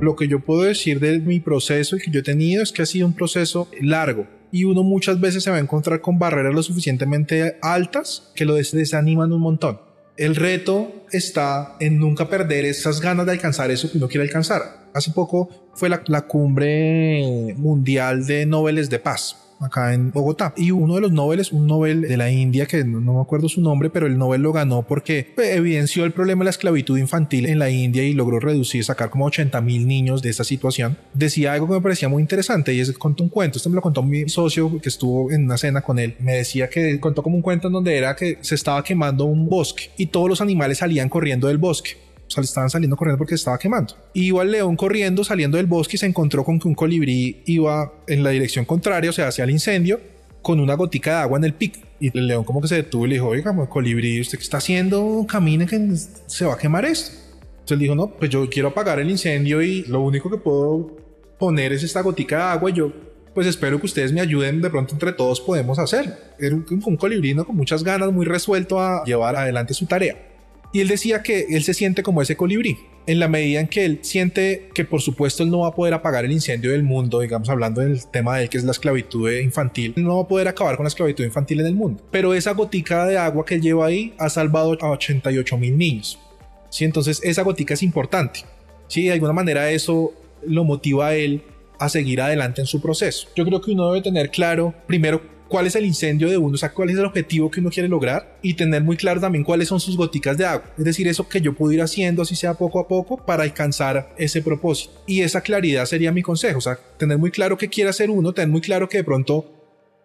Lo que yo puedo decir de mi proceso y que yo he tenido es que ha sido un proceso largo y uno muchas veces se va a encontrar con barreras lo suficientemente altas que lo desaniman un montón. El reto está en nunca perder esas ganas de alcanzar eso que uno quiere alcanzar. Hace poco fue la, cumbre mundial de Nobeles de Paz acá en Bogotá. Y uno de los Nobel un Nobel de la India, que no, me acuerdo su nombre, pero el Nobel lo ganó porque pues, evidenció el problema de la esclavitud infantil en la India y logró reducir, sacar como 80 mil niños de esa situación. Decía algo que me parecía muy interesante y es contó un cuento. Este me lo contó mi socio que estuvo en una cena con él. Me decía que contó como un cuento en donde era que se estaba quemando un bosque y todos los animales salían corriendo del bosque le estaban saliendo corriendo porque se estaba quemando. Iba el león corriendo, saliendo del bosque y se encontró con que un colibrí iba en la dirección contraria, o sea, hacia el incendio, con una gotica de agua en el pico. Y el león como que se detuvo y le dijo, oiga, colibrí, ¿usted qué está haciendo? Camine que se va a quemar esto. Entonces dijo, no, pues yo quiero apagar el incendio y lo único que puedo poner es esta gotica de agua y yo pues espero que ustedes me ayuden, de pronto entre todos podemos hacer. Era un, un colibrino con muchas ganas, muy resuelto a llevar adelante su tarea. Y él decía que él se siente como ese colibrí, en la medida en que él siente que por supuesto él no va a poder apagar el incendio del mundo, digamos hablando del tema de él que es la esclavitud infantil, no va a poder acabar con la esclavitud infantil en el mundo. Pero esa gotica de agua que él lleva ahí ha salvado a 88 mil niños. ¿Sí? Entonces esa gotica es importante. ¿Sí? De alguna manera eso lo motiva a él a seguir adelante en su proceso. Yo creo que uno debe tener claro, primero, cuál es el incendio de uno, o sea, cuál es el objetivo que uno quiere lograr y tener muy claro también cuáles son sus goticas de agua. Es decir, eso que yo puedo ir haciendo, así sea poco a poco, para alcanzar ese propósito. Y esa claridad sería mi consejo, o sea, tener muy claro qué quiere hacer uno, tener muy claro que de pronto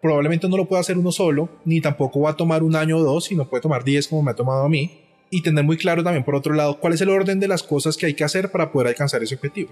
probablemente no lo pueda hacer uno solo, ni tampoco va a tomar un año o dos, sino puede tomar diez como me ha tomado a mí. Y tener muy claro también, por otro lado, cuál es el orden de las cosas que hay que hacer para poder alcanzar ese objetivo.